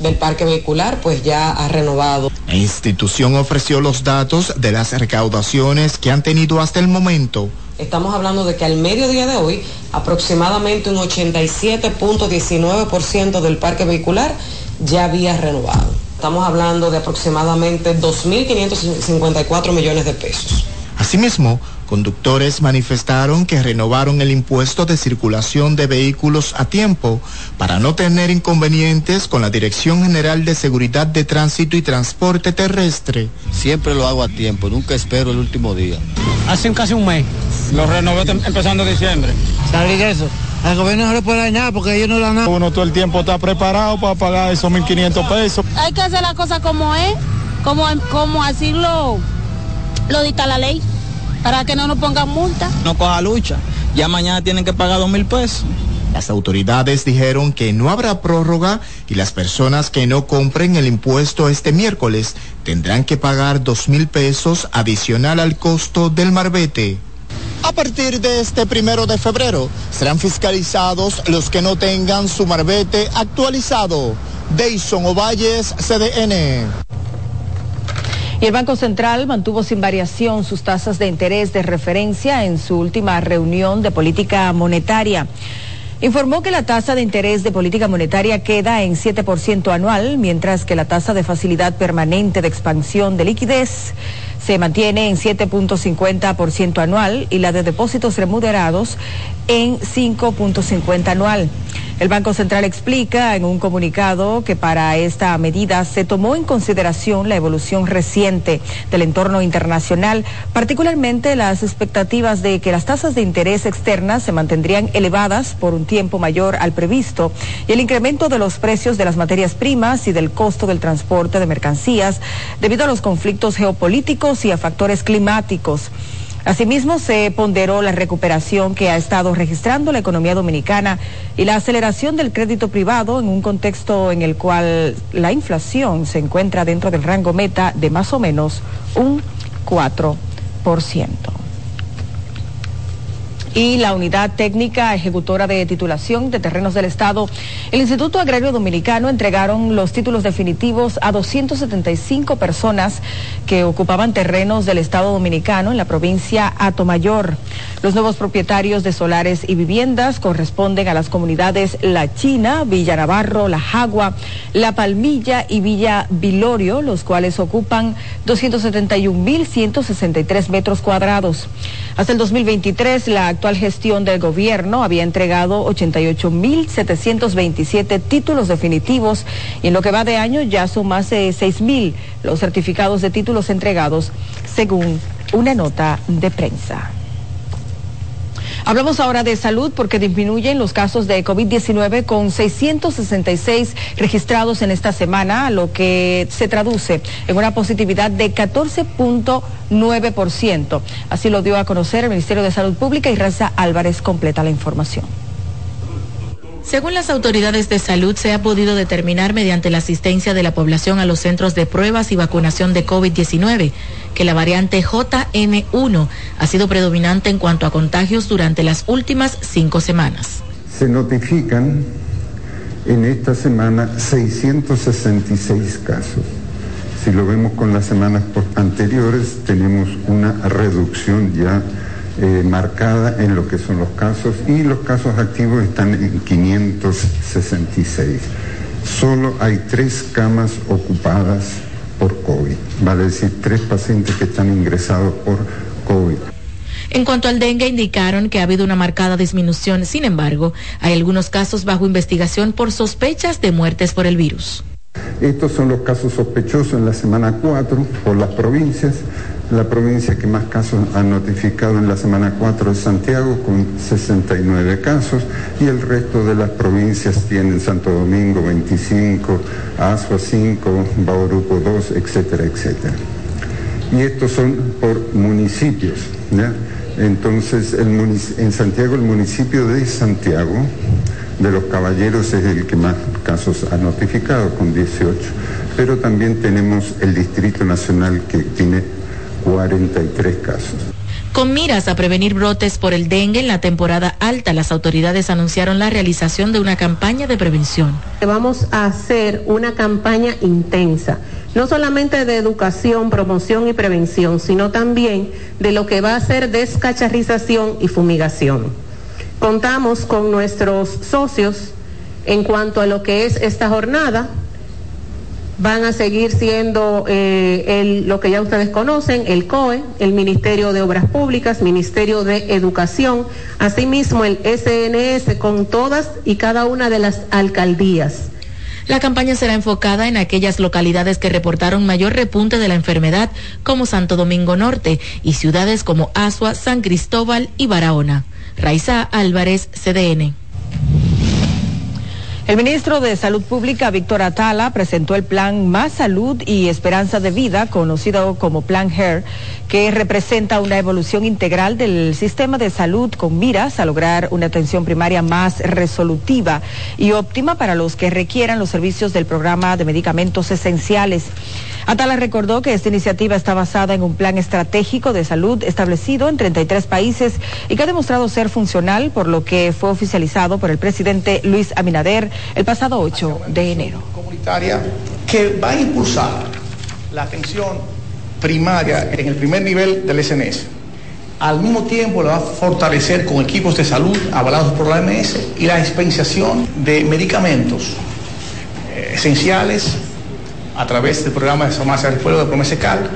[SPEAKER 40] Del parque vehicular pues ya ha renovado.
[SPEAKER 18] La institución ofreció los datos de las recaudaciones que han tenido hasta el momento.
[SPEAKER 40] Estamos hablando de que al mediodía de hoy aproximadamente un 87.19% del parque vehicular ya había renovado. Estamos hablando de aproximadamente 2.554 millones de pesos.
[SPEAKER 18] Asimismo, conductores manifestaron que renovaron el impuesto de circulación de vehículos a tiempo para no tener inconvenientes con la Dirección General de Seguridad de Tránsito y Transporte Terrestre.
[SPEAKER 41] Siempre lo hago a tiempo, nunca espero el último día.
[SPEAKER 42] Hace casi un mes, lo renové empezando diciembre.
[SPEAKER 25] ¿Sabes eso? Al gobierno no le puede dañar porque ellos no dan nada.
[SPEAKER 43] Uno todo el tiempo está preparado para pagar esos 1.500 pesos.
[SPEAKER 38] Hay que hacer la cosa como es, como, como así lo, lo dicta la ley. Para que no nos pongan multa.
[SPEAKER 44] No coja lucha, ya mañana tienen que pagar dos mil pesos.
[SPEAKER 18] Las autoridades dijeron que no habrá prórroga y las personas que no compren el impuesto este miércoles tendrán que pagar dos mil pesos adicional al costo del marbete. A partir de este primero de febrero serán fiscalizados los que no tengan su marbete actualizado. Dayson Ovalles, CDN.
[SPEAKER 6] Y el Banco Central mantuvo sin variación sus tasas de interés de referencia en su última reunión de política monetaria. Informó que la tasa de interés de política monetaria queda en 7% anual, mientras que la tasa de facilidad permanente de expansión de liquidez se mantiene en 7.50% anual y la de depósitos remunerados en 5.50 anual. El Banco Central explica en un comunicado que para esta medida se tomó en consideración la evolución reciente del entorno internacional, particularmente las expectativas de que las tasas de interés externas se mantendrían elevadas por un tiempo mayor al previsto y el incremento de los precios de las materias primas y del costo del transporte de mercancías debido a los conflictos geopolíticos y a factores climáticos. Asimismo, se ponderó la recuperación que ha estado registrando la economía dominicana y la aceleración del crédito privado en un contexto en el cual la inflación se encuentra dentro del rango meta de más o menos un 4% y la Unidad Técnica Ejecutora de Titulación de Terrenos del Estado, el Instituto Agrario Dominicano entregaron los títulos definitivos a 275 personas que ocupaban terrenos del Estado Dominicano en la provincia Atomayor. Los nuevos propietarios de solares y viviendas corresponden a las comunidades La China, Villa Navarro, La Jagua, La Palmilla y Villa Vilorio, los cuales ocupan 271.163 metros cuadrados. Hasta el 2023, la actual gestión del gobierno había entregado 88.727 títulos definitivos y en lo que va de año ya son más de 6.000 los certificados de títulos entregados, según una nota de prensa. Hablamos ahora de salud porque disminuyen los casos de COVID-19 con 666 registrados en esta semana, lo que se traduce en una positividad de 14.9%. Así lo dio a conocer el Ministerio de Salud Pública y Raza Álvarez completa la información.
[SPEAKER 45] Según las autoridades de salud, se ha podido determinar mediante la asistencia de la población a los centros de pruebas y vacunación de COVID-19 que la variante JN1 ha sido predominante en cuanto a contagios durante las últimas cinco semanas.
[SPEAKER 46] Se notifican en esta semana 666 casos. Si lo vemos con las semanas anteriores, tenemos una reducción ya eh, marcada en lo que son los casos y los casos activos están en 566. Solo hay tres camas ocupadas por COVID, vale decir tres pacientes que están ingresados por COVID.
[SPEAKER 45] En cuanto al dengue, indicaron que ha habido una marcada disminución. Sin embargo, hay algunos casos bajo investigación por sospechas de muertes por el virus.
[SPEAKER 46] Estos son los casos sospechosos en la semana 4 por las provincias. La provincia que más casos ha notificado en la semana 4 es Santiago, con 69 casos, y el resto de las provincias tienen Santo Domingo 25, Asua 5, Bauruco 2, etcétera, etcétera. Y estos son por municipios. Entonces, en Santiago, el municipio de Santiago, de los caballeros, es el que más casos ha notificado, con 18. Pero también tenemos el Distrito Nacional que tiene 43 casos.
[SPEAKER 45] Con miras a prevenir brotes por el dengue en la temporada alta, las autoridades anunciaron la realización de una campaña de prevención.
[SPEAKER 35] Vamos a hacer una campaña intensa, no solamente de educación, promoción y prevención, sino también de lo que va a ser descacharrización y fumigación. Contamos con nuestros socios en cuanto a lo que es esta jornada, van a seguir siendo eh, lo que ya ustedes conocen, el COE, el Ministerio de Obras Públicas, Ministerio de Educación, asimismo el SNS con todas y cada una de las alcaldías.
[SPEAKER 45] La campaña será enfocada en aquellas localidades que reportaron mayor repunte de la enfermedad, como Santo Domingo Norte, y ciudades como Asua, San Cristóbal y Barahona. Raiza Álvarez, CDN.
[SPEAKER 6] El ministro de Salud Pública, Víctor Atala, presentó el plan Más Salud y Esperanza de Vida, conocido como Plan HER, que representa una evolución integral del sistema de salud con miras a lograr una atención primaria más resolutiva y óptima para los que requieran los servicios del programa de medicamentos esenciales. Atala recordó que esta iniciativa está basada en un plan estratégico de salud establecido en 33 países y que ha demostrado ser funcional, por lo que fue oficializado por el presidente Luis Abinader el pasado 8 de enero.
[SPEAKER 47] Comunitaria que va a impulsar la atención primaria en el primer nivel del SNS. Al mismo tiempo la va a fortalecer con equipos de salud avalados por la OMS y la dispensación de medicamentos eh, esenciales a través del programa de farmacia del pueblo de Promesecal.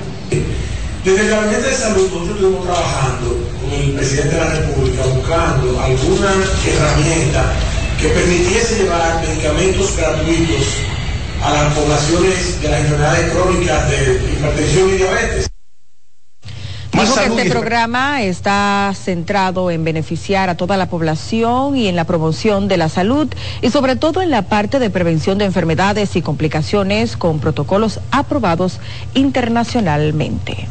[SPEAKER 48] Desde el Gabinete de Salud nosotros estuvimos trabajando con el presidente de la República buscando alguna herramienta que permitiese llevar medicamentos gratuitos a las poblaciones de las enfermedades crónicas de hipertensión y diabetes.
[SPEAKER 6] Dijo que este programa está centrado en beneficiar a toda la población y en la promoción de la salud y sobre todo en la parte de prevención de enfermedades y complicaciones con protocolos aprobados internacionalmente.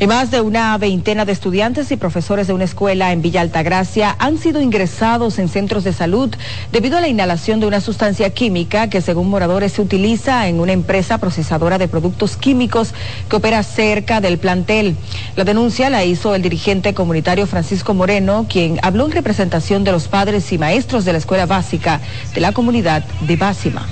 [SPEAKER 6] Y más de una veintena de estudiantes y profesores de una escuela en Villa Altagracia han sido ingresados en centros de salud debido a la inhalación de una sustancia química que según moradores se utiliza en una empresa procesadora de productos químicos que opera cerca del plantel. La denuncia la hizo el dirigente comunitario Francisco Moreno, quien habló en representación de los padres y maestros de la escuela básica de la comunidad de Básima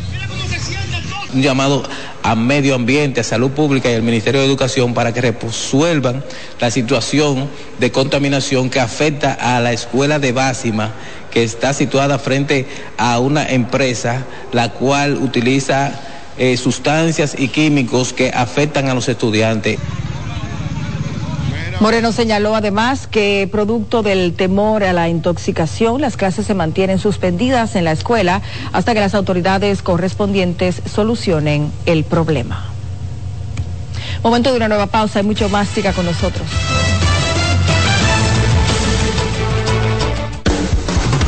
[SPEAKER 40] un llamado a medio ambiente, a salud pública y al Ministerio de Educación para que resuelvan la situación de contaminación que afecta a la escuela de Básima, que está situada frente a una empresa la cual utiliza eh, sustancias y químicos que afectan a los estudiantes.
[SPEAKER 6] Moreno señaló además que producto del temor a la intoxicación, las clases se mantienen suspendidas en la escuela hasta que las autoridades correspondientes solucionen el problema. Momento de una nueva pausa, hay mucho más, siga con nosotros.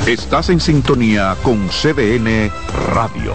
[SPEAKER 2] Estás en sintonía con CDN Radio.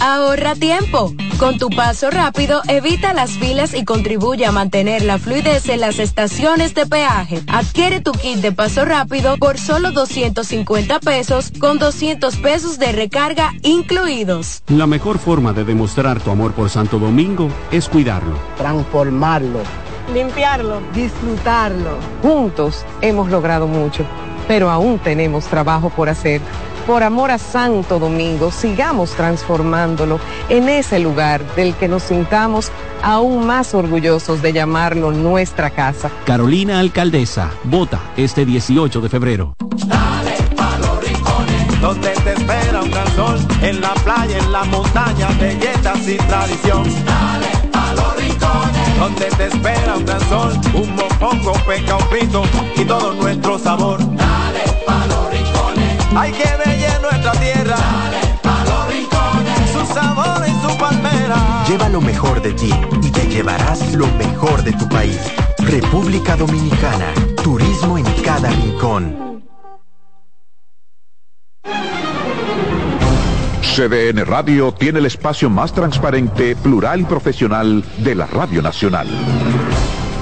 [SPEAKER 39] Ahorra tiempo. Con tu paso rápido, evita las filas y contribuye a mantener la fluidez en las estaciones de peaje. Adquiere tu kit de paso rápido por solo 250 pesos con 200 pesos de recarga incluidos.
[SPEAKER 49] La mejor forma de demostrar tu amor por Santo Domingo es cuidarlo.
[SPEAKER 25] Transformarlo limpiarlo, disfrutarlo. Juntos hemos logrado mucho, pero aún tenemos trabajo por hacer. Por amor a Santo Domingo, sigamos transformándolo en ese lugar del que nos sintamos aún más orgullosos de llamarlo nuestra casa.
[SPEAKER 49] Carolina Alcaldesa, vota este 18 de febrero.
[SPEAKER 50] Dale pa los rincones, donde te espera un gran sol, en la playa, en la montaña, belletas y tradición. Dale pa los rincones, donde te espera un gran sol, un mopongo, peca, un pito y todo nuestro sabor. Hay que bella nuestra tierra. Dale pa los rincones, su sabor y su palmera.
[SPEAKER 35] Lleva lo mejor de ti y te llevarás lo mejor de tu país. República Dominicana, turismo en cada rincón.
[SPEAKER 2] CDN Radio tiene el espacio más transparente, plural y profesional de la Radio Nacional.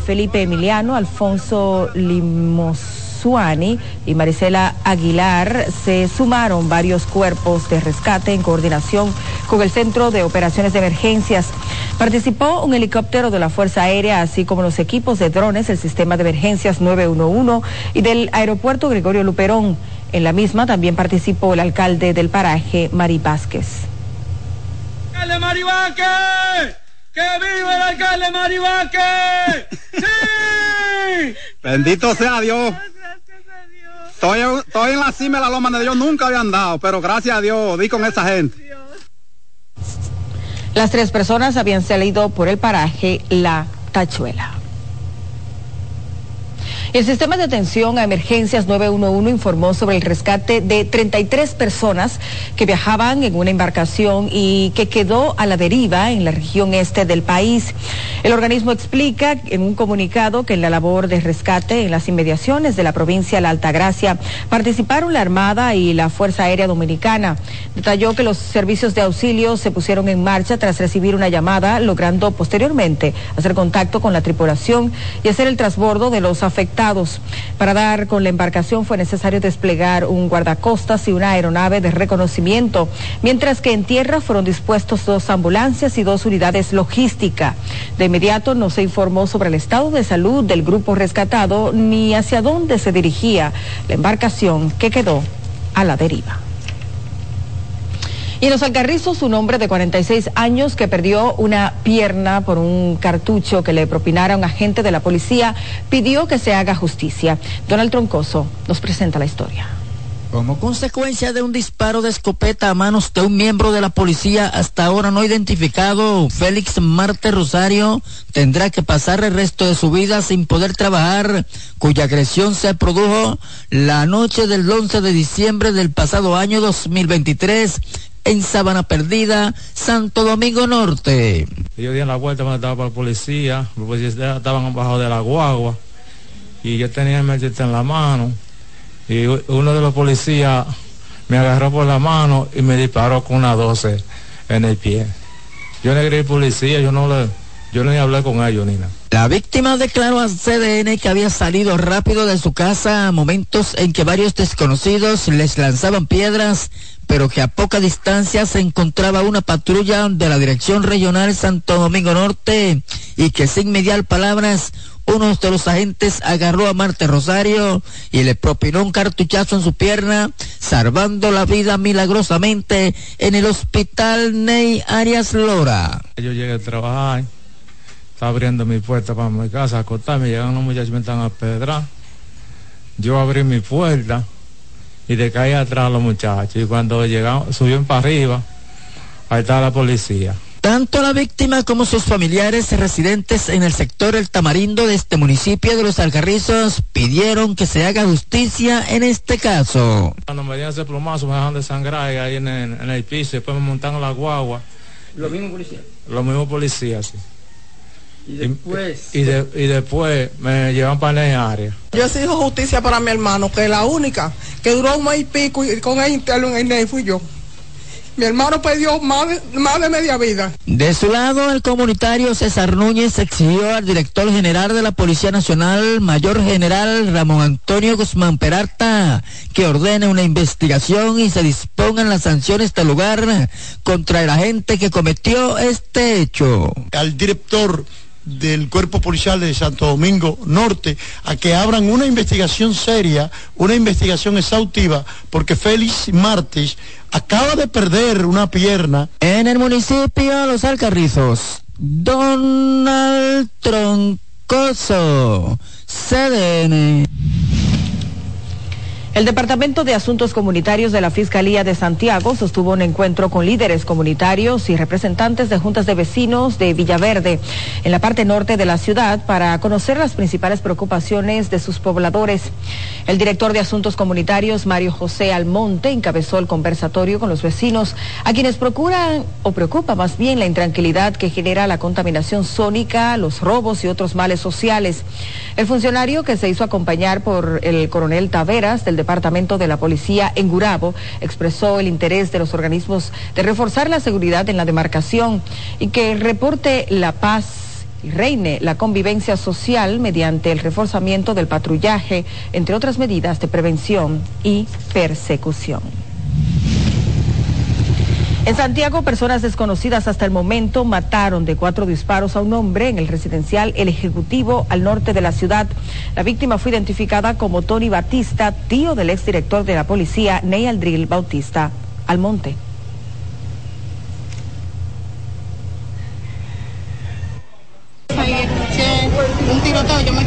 [SPEAKER 6] Felipe Emiliano, Alfonso Limosuani y Marisela Aguilar se sumaron varios cuerpos de rescate en coordinación con el Centro de Operaciones de Emergencias. Participó un helicóptero de la Fuerza Aérea, así como los equipos de drones, el sistema de emergencias 911 y del aeropuerto Gregorio Luperón. En la misma también participó el alcalde del paraje, Mari Vázquez.
[SPEAKER 51] ¡Alcalde Mari Vázquez! ¡Que viva el alcalde Mari Vázquez! ¡Sí!
[SPEAKER 52] Bendito sea Dios. Estoy, estoy en la cima de la loma de Dios, nunca había andado, pero gracias a Dios, di con esa gente.
[SPEAKER 6] Las tres personas habían salido por el paraje La Tachuela. El sistema de atención a emergencias 911 informó sobre el rescate de 33 personas que viajaban en una embarcación y que quedó a la deriva en la región este del país. El organismo explica en un comunicado que en la labor de rescate en las inmediaciones de la provincia de La Altagracia participaron la Armada y la Fuerza Aérea Dominicana. Detalló que los servicios de auxilio se pusieron en marcha tras recibir una llamada, logrando posteriormente hacer contacto con la tripulación y hacer el transbordo de los afectados. Para dar con la embarcación fue necesario desplegar un guardacostas y una aeronave de reconocimiento, mientras que en tierra fueron dispuestos dos ambulancias y dos unidades logística. De inmediato no se informó sobre el estado de salud del grupo rescatado ni hacia dónde se dirigía la embarcación que quedó a la deriva. Y en los Alcarrizos, un hombre de 46 años que perdió una pierna por un cartucho que le propinara un agente de la policía, pidió que se haga justicia. Donald Troncoso nos presenta la historia.
[SPEAKER 53] Como consecuencia de un disparo de escopeta a manos de un miembro de la policía hasta ahora no identificado, Félix Marte Rosario tendrá que pasar el resto de su vida sin poder trabajar, cuya agresión se produjo la noche del 11 de diciembre del pasado año 2023 en Sabana Perdida, Santo Domingo Norte.
[SPEAKER 52] Yo di en la vuelta cuando estaba para la policía, los estaban abajo de la guagua y yo tenía el machete en la mano y uno de los policías me agarró por la mano y me disparó con una 12 en el pie. Yo le grité policía, yo no le, yo ni hablé con ellos ni nada.
[SPEAKER 53] La víctima declaró a CDN que había salido rápido de su casa a momentos en que varios desconocidos les lanzaban piedras, pero que a poca distancia se encontraba una patrulla de la Dirección Regional Santo Domingo Norte y que sin mediar palabras uno de los agentes agarró a Marte Rosario y le propinó un cartuchazo en su pierna, salvando la vida milagrosamente en el hospital Ney Arias Lora.
[SPEAKER 52] Yo llegué a trabajar, estaba abriendo mi puerta para mi casa, a acostarme, llegaron los muchachos me estaban a pedrar. Yo abrí mi puerta y de caí atrás los muchachos y cuando llegamos, subieron para arriba, ahí estaba la policía.
[SPEAKER 53] Tanto la víctima como sus familiares residentes en el sector El Tamarindo de este municipio de Los Alcarrizos pidieron que se haga justicia en este caso.
[SPEAKER 52] Cuando me dieron ese plomazo me dejaron de sangrar ahí en el, en el piso, después me montaron la guagua.
[SPEAKER 53] ¿Los mismos policías?
[SPEAKER 52] Los mismos policías, sí.
[SPEAKER 53] Y después...
[SPEAKER 52] Y, de, y después me llevan para el área.
[SPEAKER 54] Yo exijo justicia para mi hermano, que la única que duró un mes y pico y con el interno en el NEI fui yo. Mi hermano perdió más de, más de media vida.
[SPEAKER 53] De su lado, el comunitario César Núñez exigió al director general de la Policía Nacional, Mayor General Ramón Antonio Guzmán Peralta, que ordene una investigación y se dispongan las sanciones del lugar contra el agente que cometió este hecho.
[SPEAKER 21] Al director del Cuerpo Policial de Santo Domingo Norte a que abran una investigación seria, una investigación exhaustiva, porque Félix Martes acaba de perder una pierna.
[SPEAKER 53] En el municipio Los Alcarrizos, Donald Troncoso, CDN.
[SPEAKER 6] El Departamento de Asuntos Comunitarios de la Fiscalía de Santiago sostuvo un encuentro con líderes comunitarios y representantes de juntas de vecinos de Villaverde, en la parte norte de la ciudad, para conocer las principales preocupaciones de sus pobladores. El director de Asuntos Comunitarios, Mario José Almonte, encabezó el conversatorio con los vecinos, a quienes procuran o preocupa más bien la intranquilidad que genera la contaminación sónica, los robos y otros males sociales. El funcionario que se hizo acompañar por el coronel Taveras del Departamento de la Policía en Gurabo expresó el interés de los organismos de reforzar la seguridad en la demarcación y que reporte la paz y reine la convivencia social mediante el reforzamiento del patrullaje, entre otras medidas de prevención y persecución. En Santiago, personas desconocidas hasta el momento mataron de cuatro disparos a un hombre en el residencial El Ejecutivo al norte de la ciudad. La víctima fue identificada como Tony Batista, tío del exdirector de la policía, Ney Aldril Bautista Almonte.
[SPEAKER 55] Ahí escuché un tiroteo, yo me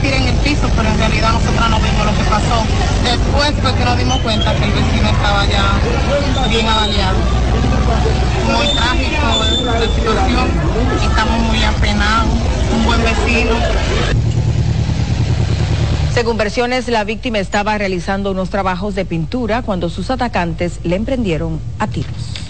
[SPEAKER 55] pero en realidad nosotros no vimos lo que pasó. Después fue que nos dimos cuenta que el vecino estaba ya bien avaliado. Muy trágico la situación, estamos muy apenados, un buen vecino.
[SPEAKER 6] Según versiones, la víctima estaba realizando unos trabajos de pintura cuando sus atacantes le emprendieron a tiros.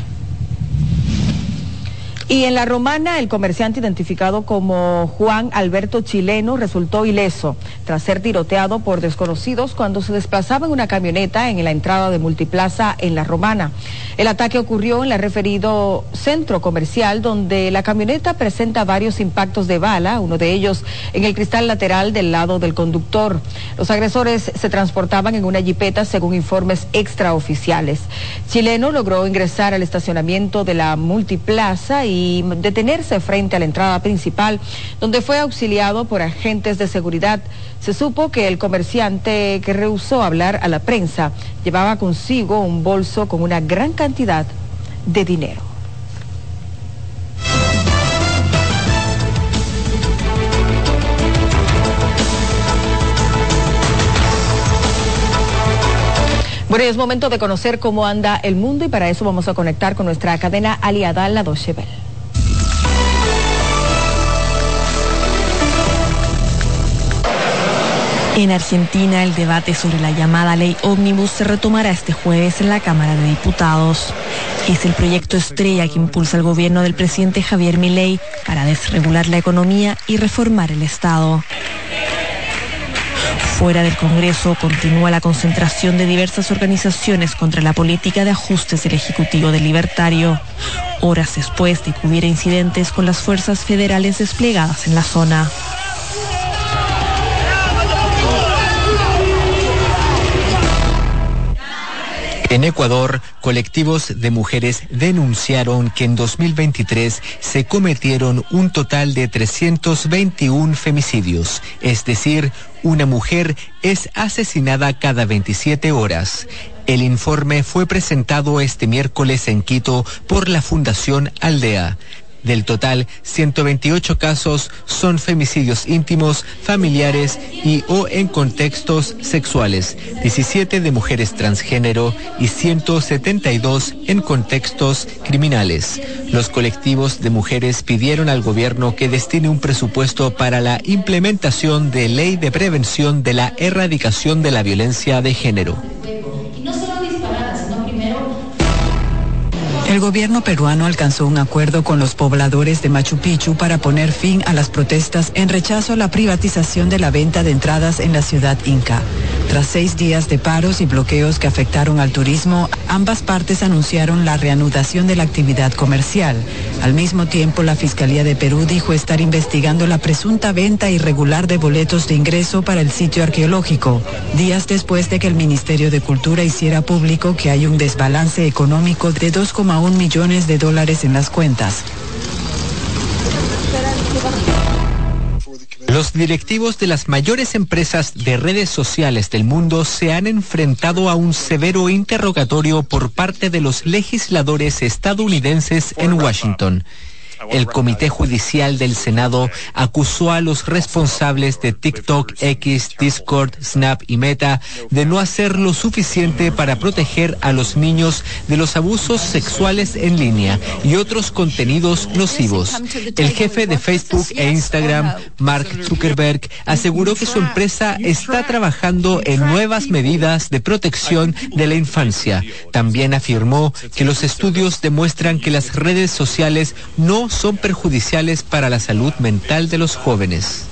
[SPEAKER 6] Y en la romana, el comerciante identificado como Juan Alberto Chileno resultó ileso tras ser tiroteado por desconocidos cuando se desplazaba en una camioneta en la entrada de Multiplaza en la romana. El ataque ocurrió en el referido centro comercial donde la camioneta presenta varios impactos de bala, uno de ellos en el cristal lateral del lado del conductor. Los agresores se transportaban en una jipeta según informes extraoficiales. Chileno logró ingresar al estacionamiento de la Multiplaza y detenerse frente a la entrada principal, donde fue auxiliado por agentes de seguridad. Se supo que el comerciante que rehusó hablar a la prensa llevaba consigo un bolso con una gran cantidad de dinero. Bueno, y es momento de conocer cómo anda el mundo y para eso vamos a conectar con nuestra cadena aliada, la Deutsche
[SPEAKER 56] En Argentina, el debate sobre la llamada ley ómnibus se retomará este jueves en la Cámara de Diputados. Es el proyecto estrella que impulsa el gobierno del presidente Javier Milei para desregular la economía y reformar el Estado. Fuera del Congreso continúa la concentración de diversas organizaciones contra la política de ajustes del Ejecutivo del Libertario, horas después de que hubiera incidentes con las fuerzas federales desplegadas en la zona.
[SPEAKER 38] En Ecuador, colectivos de mujeres denunciaron que en 2023 se cometieron un total de 321 femicidios, es decir, una mujer es asesinada cada 27 horas. El informe fue presentado este miércoles en Quito por la Fundación Aldea. Del total, 128 casos son femicidios íntimos, familiares y o en contextos sexuales, 17 de mujeres transgénero y 172 en contextos criminales. Los colectivos de mujeres pidieron al gobierno que destine un presupuesto para la implementación de ley de prevención de la erradicación de la violencia de género.
[SPEAKER 57] El gobierno peruano alcanzó un acuerdo con los pobladores de Machu Picchu para poner fin a las protestas en rechazo a la privatización de la venta de entradas en la ciudad inca. Tras seis días de paros y bloqueos que afectaron al turismo, ambas partes anunciaron la reanudación de la actividad comercial. Al mismo tiempo, la Fiscalía de Perú dijo estar investigando la presunta venta irregular de boletos de ingreso para el sitio arqueológico, días después de que el Ministerio de Cultura hiciera público que hay un desbalance económico de 2,1 millones de dólares en las cuentas.
[SPEAKER 38] Los directivos de las mayores empresas de redes sociales del mundo se han enfrentado a un severo interrogatorio por parte de los legisladores estadounidenses en Washington. El Comité Judicial del Senado acusó a los responsables de TikTok, X, Discord, Snap y Meta de no hacer lo suficiente para proteger a los niños de los abusos sexuales en línea y otros contenidos nocivos. El jefe de Facebook e Instagram, Mark Zuckerberg, aseguró que su empresa está trabajando en nuevas medidas de protección de la infancia. También afirmó que los estudios demuestran que las redes sociales no son perjudiciales para la salud mental de los jóvenes.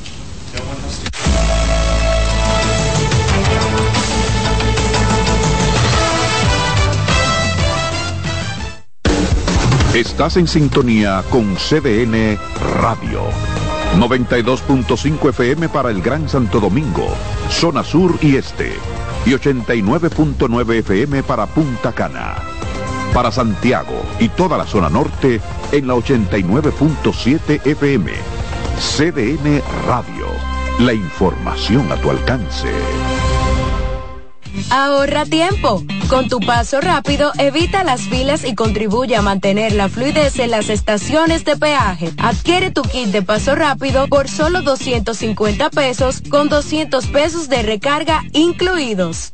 [SPEAKER 2] Estás en sintonía con CDN Radio. 92.5 FM para el Gran Santo Domingo, zona sur y este. Y 89.9 FM para Punta Cana para Santiago y toda la zona norte en la 89.7 FM. CDN Radio. La información a tu alcance.
[SPEAKER 39] Ahorra tiempo. Con tu paso rápido, evita las filas y contribuye a mantener la fluidez en las estaciones de peaje. Adquiere tu kit de paso rápido por solo 250 pesos con 200 pesos de recarga incluidos.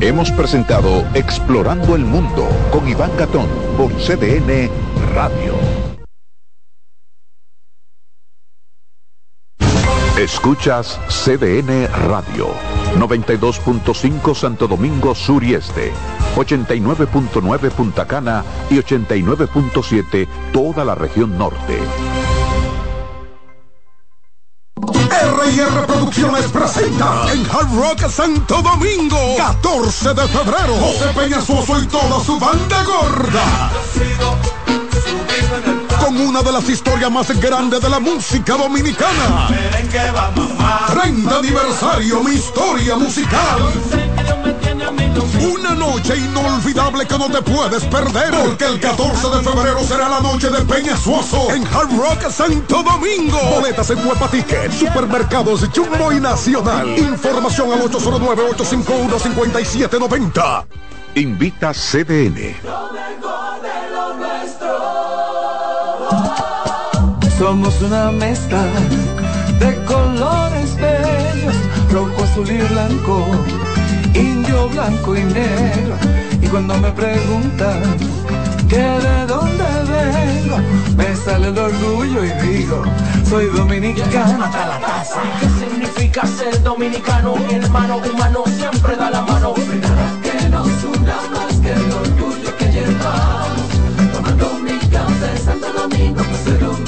[SPEAKER 2] Hemos presentado Explorando el Mundo con Iván Gatón por CDN Radio. Escuchas CDN Radio, 92.5 Santo Domingo Sur y Este, 89.9 Punta Cana y 89.7 toda la región norte.
[SPEAKER 47] R&R Producciones presenta en Hard Rock Santo Domingo, 14 de febrero, José Peñasoso y toda su banda gorda. Con una de las historias más grandes de la música dominicana. 30 aniversario, mi historia musical. Una noche inolvidable que no te puedes perder. Porque el 14 de febrero será la noche de Peña Suoso en Hard Rock Santo Domingo. Boletas en Huepa Ticket, Supermercados Jumbo y Nacional. Información al 809-851-5790.
[SPEAKER 2] Invita CDN.
[SPEAKER 56] Somos una mezcla de colores bellos, rojo, azul y blanco, indio, blanco y negro. Y cuando me preguntan que de dónde vengo, me sale el orgullo y digo, soy dominicano hasta la casa.
[SPEAKER 58] ¿Qué significa ser dominicano? Mi hermano humano siempre da la mano. Que nos una más que el orgullo que llevamos. Tomando mi café Santo Domingo, pues.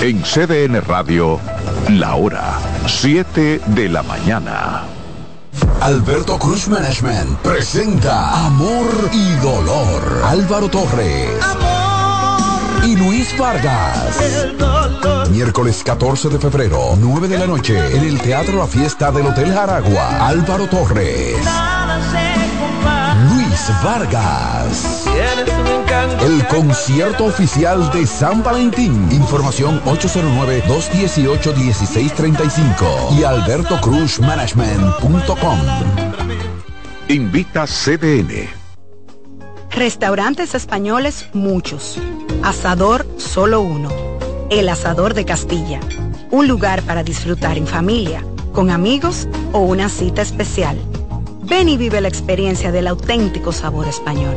[SPEAKER 2] En CDN Radio, la hora 7 de la mañana.
[SPEAKER 59] Alberto Cruz Management presenta Amor y Dolor. Álvaro Torres. Y Luis Vargas. Miércoles 14 de febrero, 9 de la noche, en el Teatro La Fiesta del Hotel Jaragua. Álvaro Torres. Luis Vargas. El concierto oficial de San Valentín. Información 809-218-1635 y albertocruzmanagement.com.
[SPEAKER 2] Invita CDN.
[SPEAKER 60] Restaurantes españoles muchos. Asador solo uno. El Asador de Castilla. Un lugar para disfrutar en familia, con amigos o una cita especial. Ven y vive la experiencia del auténtico sabor español.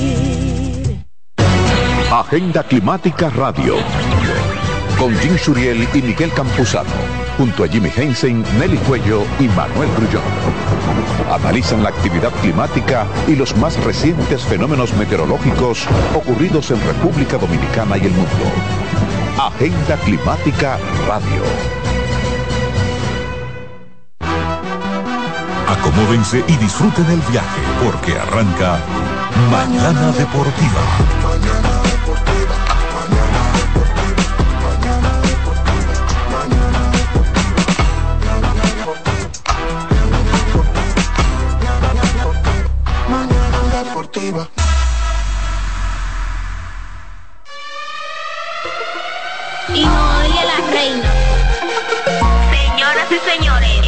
[SPEAKER 2] Agenda Climática Radio. Con Jim Suriel y Miguel Campuzano. Junto a Jimmy Hensen, Nelly Cuello y Manuel Grullón. Analizan la actividad climática y los más recientes fenómenos meteorológicos ocurridos en República Dominicana y el mundo. Agenda Climática Radio.
[SPEAKER 61] Acomódense y disfruten el viaje porque arranca Mañana Deportiva.
[SPEAKER 62] Señores,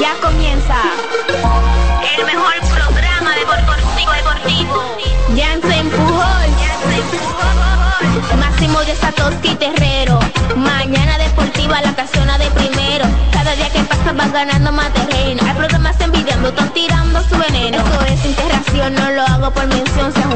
[SPEAKER 62] ya comienza el mejor programa deportivo deportivo. Ya se empujó, Máximo de Satoshi Terrero. Mañana deportiva, la casona de primero. Cada día que pasa vas ganando más terreno. Hay programas envidiando, están tirando su veneno. Eso es interacción, no lo hago por mención. Se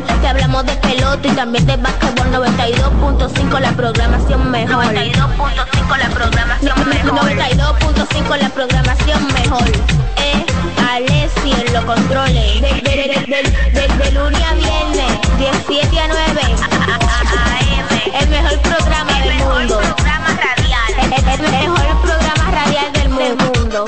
[SPEAKER 62] función. Te hablamos de pelota y también de básquetbol 92.5 la programación mejor. 92.5 la programación mejor. 92.5 la programación mejor. Eh, Alessi en los controles. De, de, de, de, de- de lunes a viernes, 17 a 9. AM. El mejor programa del mundo. programa radial. El, el mejor programa radial del mundo.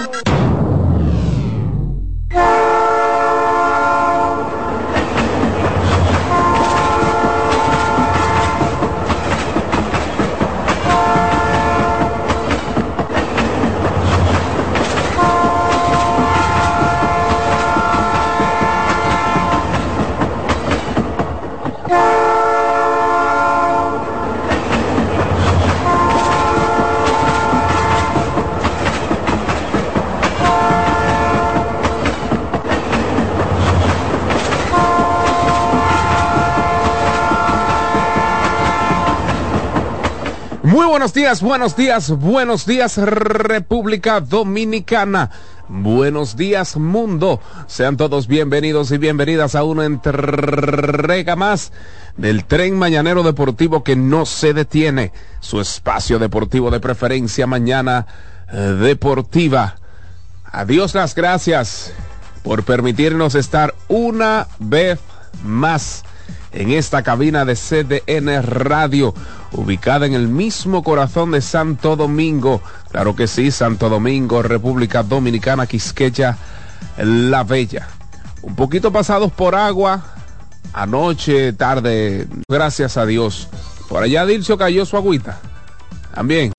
[SPEAKER 63] Muy buenos días, buenos días, buenos días República Dominicana. Buenos días mundo. Sean todos bienvenidos y bienvenidas a una entrega más del tren mañanero deportivo que no se detiene. Su espacio deportivo de preferencia mañana eh, deportiva. Adiós las gracias por permitirnos estar una vez más en esta cabina de CDN Radio, ubicada en el mismo corazón de Santo Domingo. Claro que sí, Santo Domingo, República Dominicana, Quisqueya, La Bella. Un poquito pasados por agua, anoche, tarde, gracias a Dios. Por allá Dilcio cayó su agüita. También.